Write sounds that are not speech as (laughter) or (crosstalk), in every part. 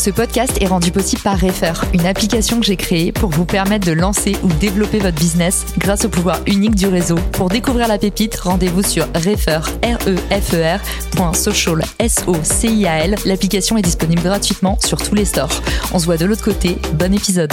Ce podcast est rendu possible par Refer, une application que j'ai créée pour vous permettre de lancer ou développer votre business grâce au pouvoir unique du réseau. Pour découvrir la pépite, rendez-vous sur refer, r e f e r .social, s o c i a l. L'application est disponible gratuitement sur tous les stores. On se voit de l'autre côté. Bon épisode.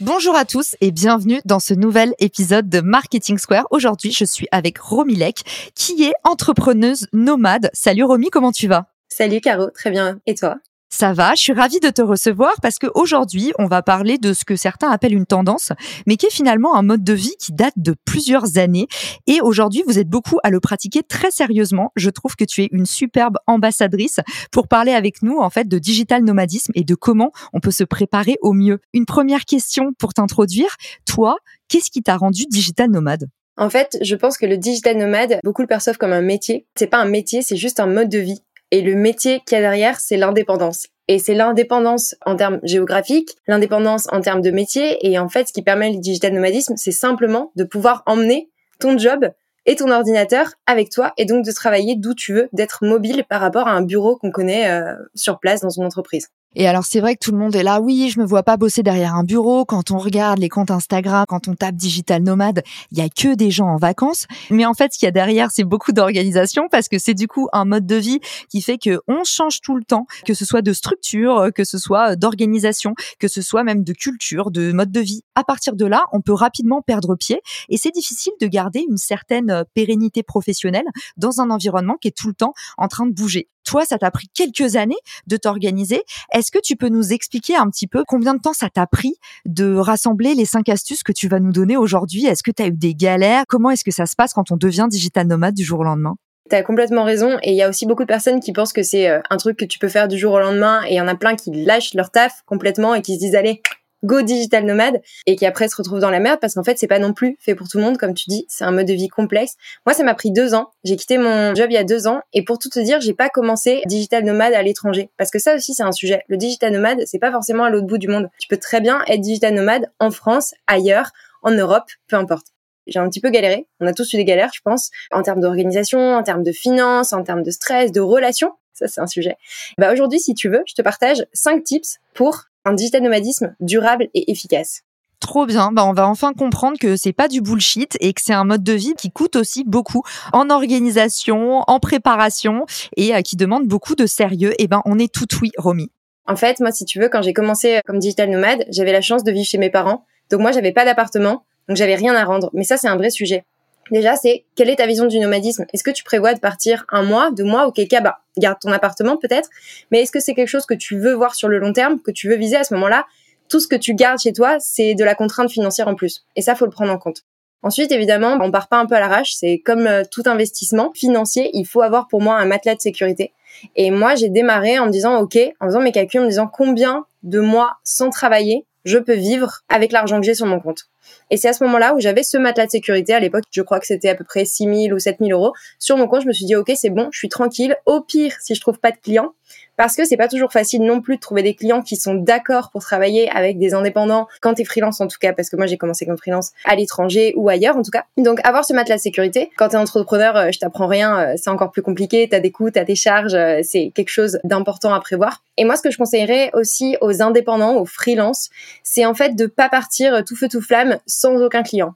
Bonjour à tous et bienvenue dans ce nouvel épisode de Marketing Square. Aujourd'hui, je suis avec Romy Lec, qui est entrepreneuse nomade. Salut Romy, comment tu vas? Salut Caro, très bien. Et toi? Ça va, je suis ravie de te recevoir parce qu'aujourd'hui, on va parler de ce que certains appellent une tendance, mais qui est finalement un mode de vie qui date de plusieurs années. Et aujourd'hui, vous êtes beaucoup à le pratiquer très sérieusement. Je trouve que tu es une superbe ambassadrice pour parler avec nous, en fait, de digital nomadisme et de comment on peut se préparer au mieux. Une première question pour t'introduire. Toi, qu'est-ce qui t'a rendu digital nomade? En fait, je pense que le digital nomade, beaucoup le perçoivent comme un métier. C'est pas un métier, c'est juste un mode de vie. Et le métier qu'il y a derrière, c'est l'indépendance. Et c'est l'indépendance en termes géographiques, l'indépendance en termes de métier. Et en fait, ce qui permet le digital nomadisme, c'est simplement de pouvoir emmener ton job et ton ordinateur avec toi et donc de travailler d'où tu veux, d'être mobile par rapport à un bureau qu'on connaît euh, sur place dans une entreprise. Et alors c'est vrai que tout le monde est là, oui, je me vois pas bosser derrière un bureau. Quand on regarde les comptes Instagram, quand on tape digital nomade, il y a que des gens en vacances. Mais en fait, ce qu'il y a derrière, c'est beaucoup d'organisation parce que c'est du coup un mode de vie qui fait que on change tout le temps, que ce soit de structure, que ce soit d'organisation, que ce soit même de culture, de mode de vie. À partir de là, on peut rapidement perdre pied et c'est difficile de garder une certaine pérennité professionnelle dans un environnement qui est tout le temps en train de bouger. Toi, ça t'a pris quelques années de t'organiser. Est-ce que tu peux nous expliquer un petit peu combien de temps ça t'a pris de rassembler les cinq astuces que tu vas nous donner aujourd'hui? Est-ce que tu as eu des galères? Comment est-ce que ça se passe quand on devient digital nomade du jour au lendemain? T'as complètement raison et il y a aussi beaucoup de personnes qui pensent que c'est euh, un truc que tu peux faire du jour au lendemain et il y en a plein qui lâchent leur taf complètement et qui se disent allez go digital nomade et qui après se retrouve dans la merde parce qu'en fait c'est pas non plus fait pour tout le monde. Comme tu dis c'est un mode de vie complexe. Moi ça m'a pris deux ans. J'ai quitté mon job il y a deux ans. Et pour tout te dire j'ai pas commencé digital nomade à l'étranger. Parce que ça aussi c'est un sujet. Le digital nomade c'est pas forcément à l'autre bout du monde. Tu peux très bien être digital nomade en France ailleurs en Europe peu importe. J'ai un petit peu galéré. On a tous eu des galères, je pense, en termes d'organisation, en termes de finances, en termes de stress, de relations. Ça, c'est un sujet. Bah, aujourd'hui, si tu veux, je te partage cinq tips pour un digital nomadisme durable et efficace. Trop bien, bah on va enfin comprendre que c'est pas du bullshit et que c'est un mode de vie qui coûte aussi beaucoup en organisation, en préparation et euh, qui demande beaucoup de sérieux. Et ben on est tout oui, Romy. En fait, moi si tu veux, quand j'ai commencé comme digital nomade, j'avais la chance de vivre chez mes parents. Donc moi j'avais pas d'appartement, donc j'avais rien à rendre. Mais ça c'est un vrai sujet. Déjà, c'est quelle est ta vision du nomadisme? Est-ce que tu prévois de partir un mois, deux mois, auquel cas, garde ton appartement peut-être, mais est-ce que c'est quelque chose que tu veux voir sur le long terme, que tu veux viser à ce moment-là? Tout ce que tu gardes chez toi, c'est de la contrainte financière en plus. Et ça, faut le prendre en compte. Ensuite, évidemment, on part pas un peu à l'arrache. C'est comme euh, tout investissement financier, il faut avoir pour moi un matelas de sécurité. Et moi, j'ai démarré en me disant, OK, en faisant mes calculs, en me disant combien de mois sans travailler je peux vivre avec l'argent que j'ai sur mon compte. Et c'est à ce moment-là où j'avais ce matelas de sécurité. À l'époque, je crois que c'était à peu près 6 000 ou 7 000 euros. Sur mon compte, je me suis dit, OK, c'est bon, je suis tranquille. Au pire, si je trouve pas de clients, parce que c'est pas toujours facile non plus de trouver des clients qui sont d'accord pour travailler avec des indépendants quand t'es freelance en tout cas parce que moi j'ai commencé comme freelance à l'étranger ou ailleurs en tout cas donc avoir ce matelas de sécurité quand t'es entrepreneur euh, je t'apprends rien euh, c'est encore plus compliqué t'as des coûts t'as des charges euh, c'est quelque chose d'important à prévoir et moi ce que je conseillerais aussi aux indépendants aux freelances c'est en fait de pas partir tout feu tout flamme sans aucun client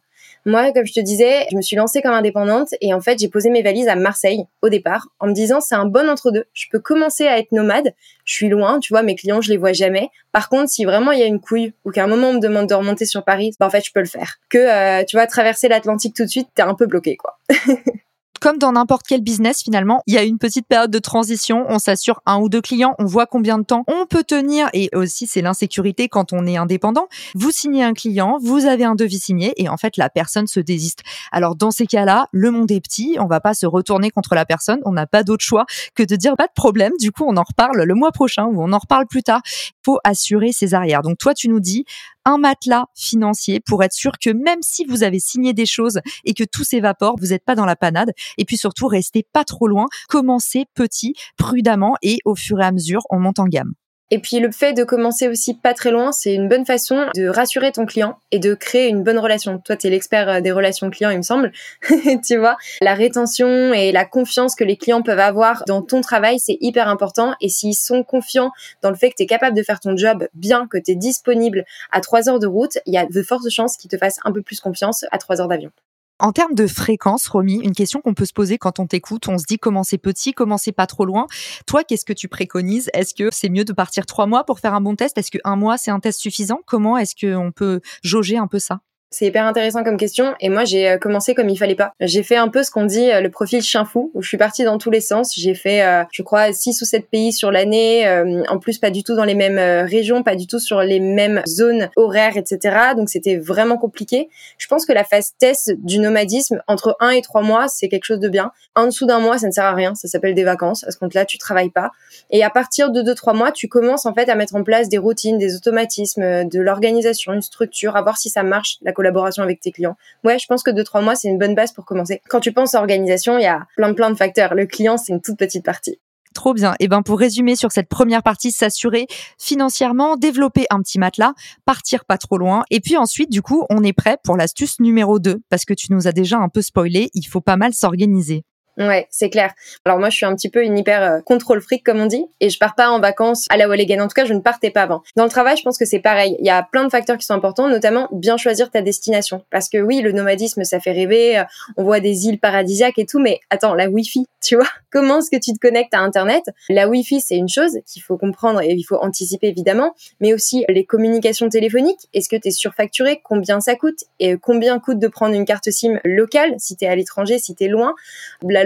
moi, comme je te disais, je me suis lancée comme indépendante et en fait, j'ai posé mes valises à Marseille au départ en me disant c'est un bon entre-deux. Je peux commencer à être nomade. Je suis loin, tu vois, mes clients, je les vois jamais. Par contre, si vraiment il y a une couille ou qu'à un moment on me demande de remonter sur Paris, bah en fait, je peux le faire. Que euh, tu vois, traverser l'Atlantique tout de suite, t'es un peu bloqué, quoi. (laughs) comme dans n'importe quel business finalement, il y a une petite période de transition, on s'assure un ou deux clients, on voit combien de temps on peut tenir et aussi c'est l'insécurité quand on est indépendant. Vous signez un client, vous avez un devis signé et en fait la personne se désiste. Alors dans ces cas-là, le monde est petit, on va pas se retourner contre la personne, on n'a pas d'autre choix que de dire pas de problème, du coup on en reparle le mois prochain ou on en reparle plus tard. Faut assurer ses arrières. Donc toi tu nous dis un matelas financier pour être sûr que même si vous avez signé des choses et que tout s'évapore, vous n'êtes pas dans la panade. Et puis surtout, restez pas trop loin. Commencez petit, prudemment et au fur et à mesure, on monte en gamme. Et puis le fait de commencer aussi pas très loin, c'est une bonne façon de rassurer ton client et de créer une bonne relation. Toi, tu es l'expert euh, des relations clients, il me semble. (laughs) tu vois, la rétention et la confiance que les clients peuvent avoir dans ton travail, c'est hyper important. Et s'ils sont confiants dans le fait que tu es capable de faire ton job bien, que tu es disponible à trois heures de route, il y a de fortes chances qu'ils te fassent un peu plus confiance à trois heures d'avion. En termes de fréquence, Romy, une question qu'on peut se poser quand on t'écoute, on se dit comment c'est petit, comment c'est pas trop loin. Toi, qu'est-ce que tu préconises? Est-ce que c'est mieux de partir trois mois pour faire un bon test? Est-ce que un mois c'est un test suffisant? Comment est-ce qu'on peut jauger un peu ça? C'est hyper intéressant comme question et moi j'ai euh, commencé comme il fallait pas. J'ai fait un peu ce qu'on dit euh, le profil chien fou où je suis partie dans tous les sens. J'ai fait euh, je crois six ou sept pays sur l'année, en plus pas du tout dans les mêmes régions, pas du tout sur les mêmes zones horaires, etc. Donc c'était vraiment compliqué. Je pense que la phase test du nomadisme entre un et trois mois c'est quelque chose de bien. En dessous d'un mois ça ne sert à rien, ça s'appelle des vacances. À ce compte-là tu travailles pas et à partir de deux trois mois tu commences en fait à mettre en place des routines, des automatismes, de l'organisation, une structure, à voir si ça marche. Collaboration avec tes clients. Ouais, je pense que deux trois mois c'est une bonne base pour commencer. Quand tu penses à organisation, il y a plein plein de facteurs. Le client c'est une toute petite partie. Trop bien. Et eh ben pour résumer sur cette première partie, s'assurer financièrement, développer un petit matelas, partir pas trop loin. Et puis ensuite, du coup, on est prêt pour l'astuce numéro 2 parce que tu nous as déjà un peu spoilé, il faut pas mal s'organiser. Ouais, c'est clair. Alors moi, je suis un petit peu une hyper euh, contrôle fric comme on dit, et je pars pas en vacances à la Walligan. En tout cas, je ne partais pas avant. Dans le travail, je pense que c'est pareil. Il y a plein de facteurs qui sont importants, notamment bien choisir ta destination. Parce que oui, le nomadisme, ça fait rêver. Euh, on voit des îles paradisiaques et tout, mais attends, la Wi-Fi, (laughs) tu vois? Comment est-ce que tu te connectes à Internet? La Wi-Fi, c'est une chose qu'il faut comprendre et il faut anticiper évidemment, mais aussi les communications téléphoniques. Est-ce que tu es surfacturé? Combien ça coûte? Et combien coûte de prendre une carte SIM locale si tu es à l'étranger, si tu es loin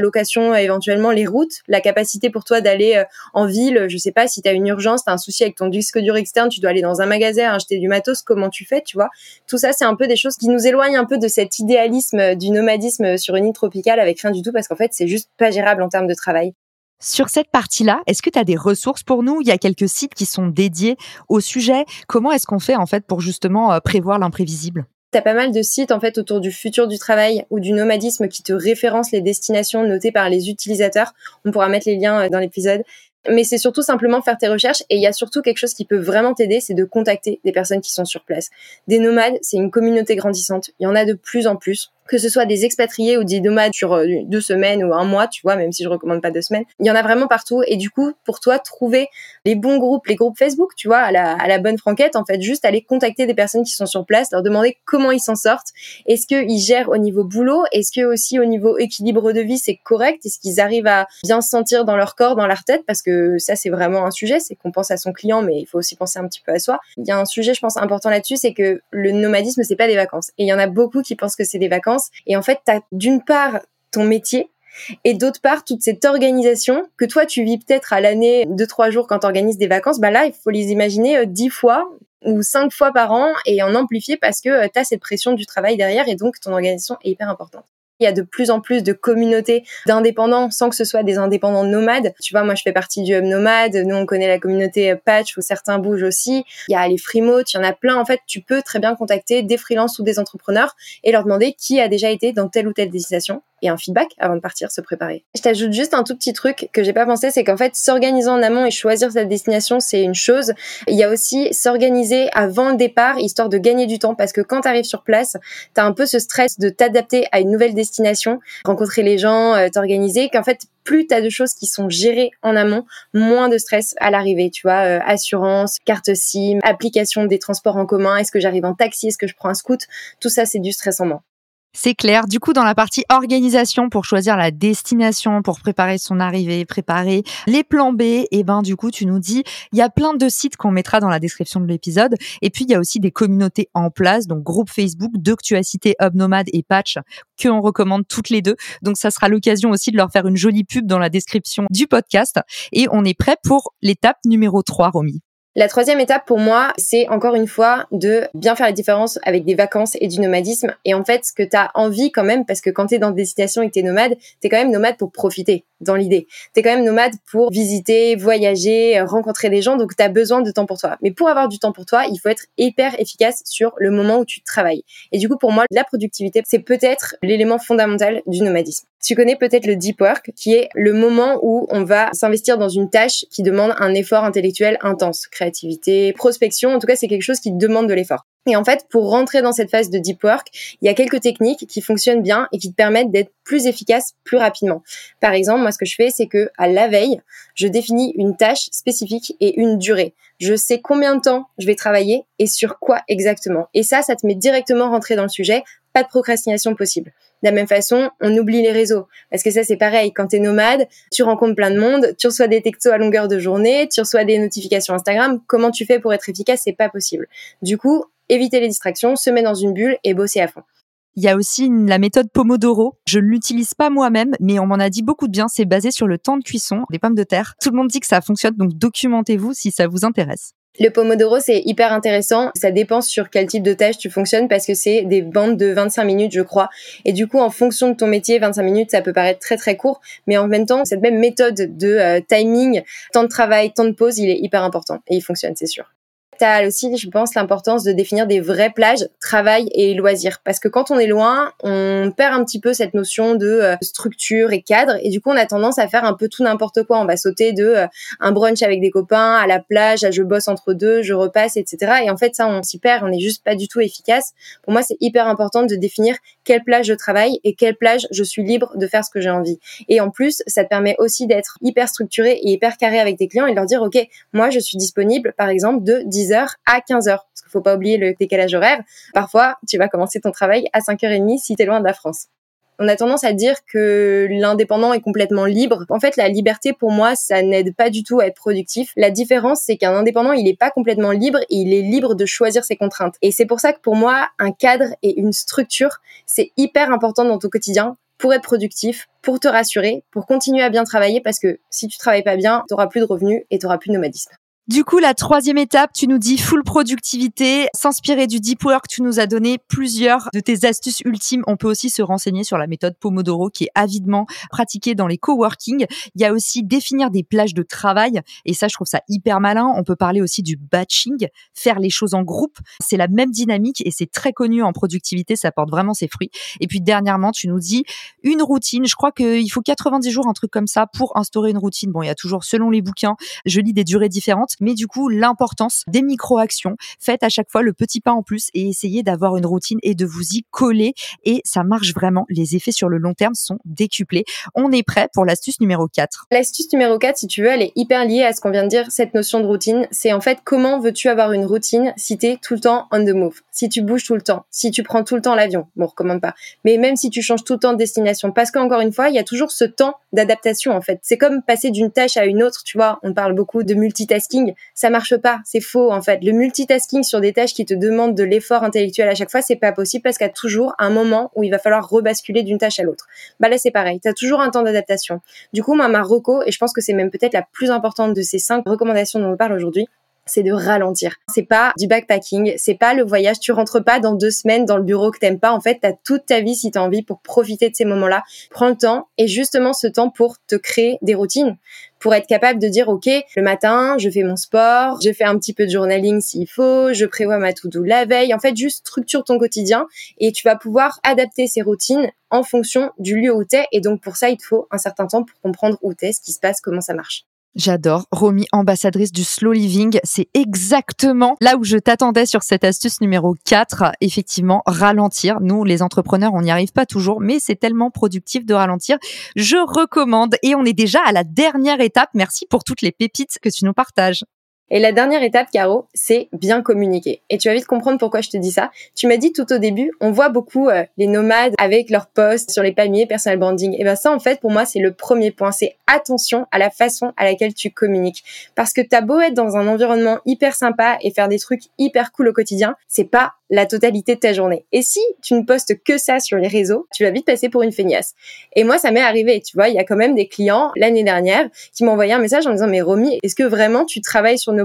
location, éventuellement les routes, la capacité pour toi d'aller euh, en ville, je sais pas, si tu as une urgence, tu as un souci avec ton disque dur externe, tu dois aller dans un magasin acheter du matos, comment tu fais, tu vois Tout ça, c'est un peu des choses qui nous éloignent un peu de cet idéalisme euh, du nomadisme sur une île tropicale avec rien du tout parce qu'en fait, c'est juste pas gérable en termes de travail. Sur cette partie-là, est-ce que tu as des ressources pour nous? Il y a quelques sites qui sont dédiés au sujet. Comment est-ce qu'on fait en fait pour justement euh, prévoir l'imprévisible? T'as pas mal de sites en fait autour du futur du travail ou du nomadisme qui te référencent les destinations notées par les utilisateurs. On pourra mettre les liens euh, dans l'épisode. Mais c'est surtout simplement faire tes recherches et il y a surtout quelque chose qui peut vraiment t'aider, c'est de contacter des personnes qui sont sur place. Des nomades, c'est une communauté grandissante. Il y en a de plus en plus que ce soit des expatriés ou des nomades sur euh, deux semaines ou un mois, tu vois, même si je recommande pas deux semaines. Il y en a vraiment partout. Et du coup, pour toi, trouver les bons groupes, les groupes Facebook, tu vois, à la, bonne franquette, en fait, juste aller contacter des personnes qui sont sur place, leur demander comment ils s'en sortent. Est-ce qu'ils gèrent au niveau boulot? Est-ce que aussi au niveau équilibre de vie, c'est correct? Est-ce qu'ils arrivent à bien se sentir dans leur corps, dans leur tête? Parce que ça, c'est vraiment un sujet. C'est qu'on pense à son client, mais il faut aussi penser un petit peu à soi. Il y a un sujet, je pense, important là-dessus, c'est que le nomadisme, c'est pas des vacances. Et il y en a beaucoup qui pensent que c'est des vacances et en fait, tu as d'une part ton métier et d'autre part toute cette organisation que toi tu vis peut-être à l'année deux trois jours quand tu organises des vacances bah là il faut les imaginer euh, dix fois ou cinq fois par an et en amplifier parce que euh, tu as cette pression du travail derrière et donc ton organisation est hyper importante. Il y a de plus en plus de communautés d'indépendants sans que ce soit des indépendants nomades. Tu vois, moi, je fais partie du Hub Nomade. Nous, on connaît la communauté Patch où certains bougent aussi. Il y a les Freemote, il y en a plein. En fait, tu peux très bien contacter des freelances ou des entrepreneurs et leur demander qui a déjà été dans telle ou telle destination et un feedback avant de partir se préparer. Je t'ajoute juste un tout petit truc que j'ai pas pensé, c'est qu'en fait, s'organiser en amont et choisir sa destination, c'est une chose. Il y a aussi s'organiser avant le départ, histoire de gagner du temps, parce que quand tu arrives sur place, tu as un peu ce stress de t'adapter à une nouvelle destination, rencontrer les gens, euh, t'organiser, qu'en fait, plus tu as de choses qui sont gérées en amont, moins de stress à l'arrivée, tu vois, euh, assurance, carte SIM, application des transports en commun, est-ce que j'arrive en taxi, est-ce que je prends un scoot, tout ça c'est du stress en moins. C'est clair. Du coup, dans la partie organisation pour choisir la destination, pour préparer son arrivée, préparer les plans B, et eh ben du coup, tu nous dis, il y a plein de sites qu'on mettra dans la description de l'épisode. Et puis, il y a aussi des communautés en place, donc groupe Facebook, deux que tu as cités, Hub Nomad et Patch, que on recommande toutes les deux. Donc, ça sera l'occasion aussi de leur faire une jolie pub dans la description du podcast. Et on est prêt pour l'étape numéro 3, Romy. La troisième étape pour moi, c'est encore une fois de bien faire la différence avec des vacances et du nomadisme. Et en fait, ce que tu as envie quand même, parce que quand tu es dans des situations et que tu es nomade, tu quand même nomade pour profiter, dans l'idée. Tu es quand même nomade pour visiter, voyager, rencontrer des gens, donc tu as besoin de temps pour toi. Mais pour avoir du temps pour toi, il faut être hyper efficace sur le moment où tu travailles. Et du coup, pour moi, la productivité, c'est peut-être l'élément fondamental du nomadisme. Tu connais peut-être le deep work, qui est le moment où on va s'investir dans une tâche qui demande un effort intellectuel intense, créativité, prospection. En tout cas, c'est quelque chose qui demande de l'effort. Et en fait, pour rentrer dans cette phase de deep work, il y a quelques techniques qui fonctionnent bien et qui te permettent d'être plus efficace plus rapidement. Par exemple, moi, ce que je fais, c'est que à la veille, je définis une tâche spécifique et une durée. Je sais combien de temps je vais travailler et sur quoi exactement. Et ça, ça te met directement rentrer dans le sujet. Pas de procrastination possible. De la même façon, on oublie les réseaux. Parce que ça, c'est pareil. Quand tu es nomade, tu rencontres plein de monde, tu reçois des textos à longueur de journée, tu reçois des notifications Instagram. Comment tu fais pour être efficace? C'est pas possible. Du coup, éviter les distractions, se mettre dans une bulle et bosser à fond. Il y a aussi la méthode Pomodoro. Je ne l'utilise pas moi-même, mais on m'en a dit beaucoup de bien. C'est basé sur le temps de cuisson des pommes de terre. Tout le monde dit que ça fonctionne, donc documentez-vous si ça vous intéresse. Le Pomodoro, c'est hyper intéressant. Ça dépend sur quel type de tâche tu fonctionnes parce que c'est des bandes de 25 minutes, je crois. Et du coup, en fonction de ton métier, 25 minutes, ça peut paraître très très court. Mais en même temps, cette même méthode de euh, timing, temps de travail, temps de pause, il est hyper important. Et il fonctionne, c'est sûr aussi, je pense, l'importance de définir des vraies plages, travail et loisirs. Parce que quand on est loin, on perd un petit peu cette notion de euh, structure et cadre. Et du coup, on a tendance à faire un peu tout n'importe quoi. On va sauter de euh, un brunch avec des copains à la plage, à je bosse entre deux, je repasse, etc. Et en fait, ça, on s'y perd. On n'est juste pas du tout efficace. Pour moi, c'est hyper important de définir quelle plage je travaille et quelle plage je suis libre de faire ce que j'ai envie. Et en plus, ça te permet aussi d'être hyper structuré et hyper carré avec tes clients et leur dire, OK, moi, je suis disponible, par exemple, de 10 à 15h. Parce qu'il faut pas oublier le décalage horaire. Parfois, tu vas commencer ton travail à 5h30 si tu loin de la France. On a tendance à dire que l'indépendant est complètement libre. En fait, la liberté, pour moi, ça n'aide pas du tout à être productif. La différence, c'est qu'un indépendant, il n'est pas complètement libre et il est libre de choisir ses contraintes. Et c'est pour ça que pour moi, un cadre et une structure, c'est hyper important dans ton quotidien pour être productif, pour te rassurer, pour continuer à bien travailler parce que si tu travailles pas bien, tu plus de revenus et tu plus de nomadisme. Du coup, la troisième étape, tu nous dis full productivité, s'inspirer du deep work. Tu nous as donné plusieurs de tes astuces ultimes. On peut aussi se renseigner sur la méthode Pomodoro qui est avidement pratiquée dans les coworking. Il y a aussi définir des plages de travail. Et ça, je trouve ça hyper malin. On peut parler aussi du batching, faire les choses en groupe. C'est la même dynamique et c'est très connu en productivité. Ça porte vraiment ses fruits. Et puis, dernièrement, tu nous dis une routine. Je crois qu'il faut 90 jours, un truc comme ça pour instaurer une routine. Bon, il y a toujours, selon les bouquins, je lis des durées différentes mais du coup l'importance des micro-actions. Faites à chaque fois le petit pas en plus et essayez d'avoir une routine et de vous y coller et ça marche vraiment. Les effets sur le long terme sont décuplés. On est prêt pour l'astuce numéro 4. L'astuce numéro 4, si tu veux, elle est hyper liée à ce qu'on vient de dire, cette notion de routine. C'est en fait comment veux-tu avoir une routine si tu tout le temps on the move, si tu bouges tout le temps, si tu prends tout le temps l'avion? Bon, on recommande pas. Mais même si tu changes tout le temps de destination. Parce qu'encore une fois, il y a toujours ce temps d'adaptation en fait. C'est comme passer d'une tâche à une autre, tu vois. On parle beaucoup de multitasking ça marche pas, c'est faux en fait. Le multitasking sur des tâches qui te demandent de l'effort intellectuel à chaque fois, c'est pas possible parce qu'il y a toujours un moment où il va falloir rebasculer d'une tâche à l'autre. Bah là c'est pareil, tu as toujours un temps d'adaptation. Du coup, moi ma reco et je pense que c'est même peut-être la plus importante de ces cinq recommandations dont on parle aujourd'hui, c'est de ralentir. C'est pas du backpacking, c'est pas le voyage. Tu rentres pas dans deux semaines dans le bureau que t'aimes pas. En fait, t'as toute ta vie si t'as envie pour profiter de ces moments-là. Prends le temps et justement ce temps pour te créer des routines pour être capable de dire ok le matin je fais mon sport je fais un petit peu de journaling s'il faut je prévois ma to-do la veille en fait juste structure ton quotidien et tu vas pouvoir adapter ces routines en fonction du lieu où t'es et donc pour ça il te faut un certain temps pour comprendre où t'es ce qui se passe comment ça marche J'adore. Romy, ambassadrice du slow living. C'est exactement là où je t'attendais sur cette astuce numéro 4. Effectivement, ralentir. Nous, les entrepreneurs, on n'y arrive pas toujours, mais c'est tellement productif de ralentir. Je recommande. Et on est déjà à la dernière étape. Merci pour toutes les pépites que tu nous partages. Et la dernière étape, Caro, c'est bien communiquer. Et tu vas vite comprendre pourquoi je te dis ça. Tu m'as dit tout au début, on voit beaucoup euh, les nomades avec leurs posts sur les palmiers, personal branding. Et ben ça, en fait, pour moi, c'est le premier point. C'est attention à la façon à laquelle tu communiques. Parce que t'as beau être dans un environnement hyper sympa et faire des trucs hyper cool au quotidien, c'est pas la totalité de ta journée. Et si tu ne postes que ça sur les réseaux, tu vas vite passer pour une feignasse. Et moi, ça m'est arrivé, tu vois, il y a quand même des clients l'année dernière qui m'ont envoyé un message en disant, mais Romy, est-ce que vraiment tu travailles sur nos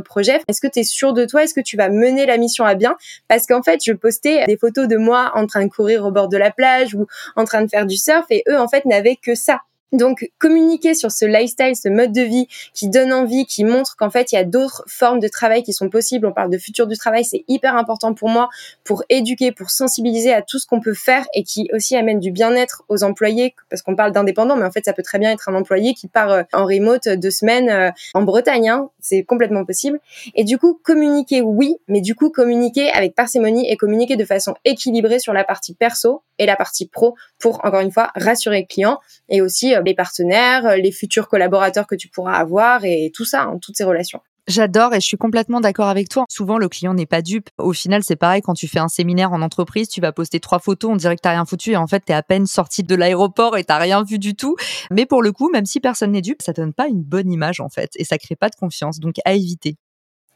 Est-ce que tu es sûr de toi? Est-ce que tu vas mener la mission à bien? Parce qu'en fait, je postais des photos de moi en train de courir au bord de la plage ou en train de faire du surf et eux, en fait, n'avaient que ça. Donc communiquer sur ce lifestyle, ce mode de vie qui donne envie, qui montre qu'en fait il y a d'autres formes de travail qui sont possibles. On parle de futur du travail, c'est hyper important pour moi pour éduquer, pour sensibiliser à tout ce qu'on peut faire et qui aussi amène du bien-être aux employés parce qu'on parle d'indépendants, mais en fait ça peut très bien être un employé qui part euh, en remote deux semaines euh, en Bretagne, hein. c'est complètement possible. Et du coup communiquer oui, mais du coup communiquer avec parcimonie et communiquer de façon équilibrée sur la partie perso et la partie pro pour encore une fois rassurer le client et aussi euh, les partenaires, euh, les futurs collaborateurs que tu pourras avoir et tout ça, hein, toutes ces relations. J'adore et je suis complètement d'accord avec toi. Souvent, le client n'est pas dupe. Au final, c'est pareil quand tu fais un séminaire en entreprise, tu vas poster trois photos, on dirait que t'as rien foutu et en fait, t'es à peine sorti de l'aéroport et t'as rien vu du tout. Mais pour le coup, même si personne n'est dupe, ça donne pas une bonne image en fait et ça crée pas de confiance. Donc, à éviter.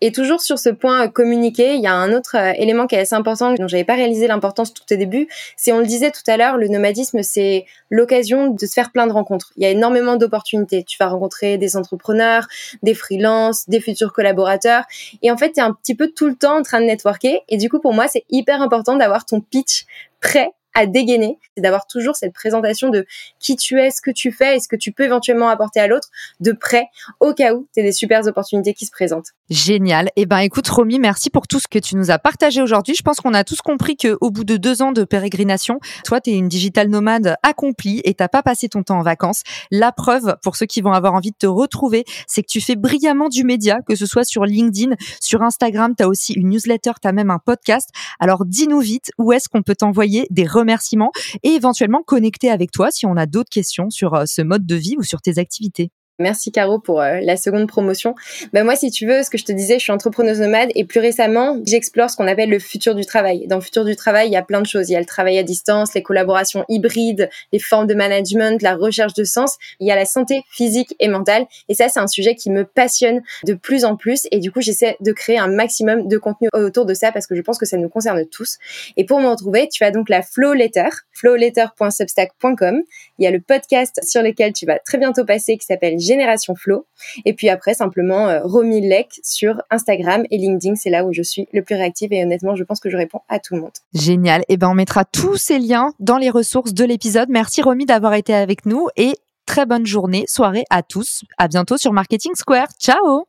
Et toujours sur ce point euh, communiquer, il y a un autre euh, élément qui est assez important dont j'avais pas réalisé l'importance tout au début. C'est on le disait tout à l'heure, le nomadisme c'est l'occasion de se faire plein de rencontres. Il y a énormément d'opportunités. Tu vas rencontrer des entrepreneurs, des freelances, des futurs collaborateurs. Et en fait, tu es un petit peu tout le temps en train de networker. Et du coup, pour moi, c'est hyper important d'avoir ton pitch prêt à dégainer, c'est d'avoir toujours cette présentation de qui tu es, ce que tu fais et ce que tu peux éventuellement apporter à l'autre de près au cas où tu as des super opportunités qui se présentent. Génial. Eh ben, écoute, Romy, merci pour tout ce que tu nous as partagé aujourd'hui. Je pense qu'on a tous compris que au bout de deux ans de pérégrination, toi, tu es une digital nomade accomplie et t'as pas passé ton temps en vacances. La preuve, pour ceux qui vont avoir envie de te retrouver, c'est que tu fais brillamment du média, que ce soit sur LinkedIn, sur Instagram, tu as aussi une newsletter, tu as même un podcast. Alors, dis-nous vite, où est-ce qu'on peut t'envoyer des remerciements et éventuellement connecter avec toi si on a d'autres questions sur euh, ce mode de vie ou sur tes activités. Merci Caro pour euh, la seconde promotion. Ben moi, si tu veux, ce que je te disais, je suis entrepreneuse nomade et plus récemment, j'explore ce qu'on appelle le futur du travail. Dans le futur du travail, il y a plein de choses. Il y a le travail à distance, les collaborations hybrides, les formes de management, la recherche de sens. Il y a la santé physique et mentale. Et ça, c'est un sujet qui me passionne de plus en plus. Et du coup, j'essaie de créer un maximum de contenu autour de ça parce que je pense que ça nous concerne tous. Et pour me retrouver, tu as donc la Flow Letter, flowletter.substack.com. Il y a le podcast sur lequel tu vas très bientôt passer qui s'appelle Génération Flow. Et puis après, simplement, euh, Romy Lec sur Instagram et LinkedIn. C'est là où je suis le plus réactive et honnêtement, je pense que je réponds à tout le monde. Génial. Et eh ben, on mettra tous ces liens dans les ressources de l'épisode. Merci Romy d'avoir été avec nous et très bonne journée, soirée à tous. À bientôt sur Marketing Square. Ciao!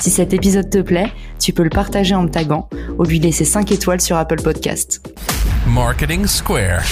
Si cet épisode te plaît, tu peux le partager en me taguant ou lui laisser 5 étoiles sur Apple Podcast. Marketing Square.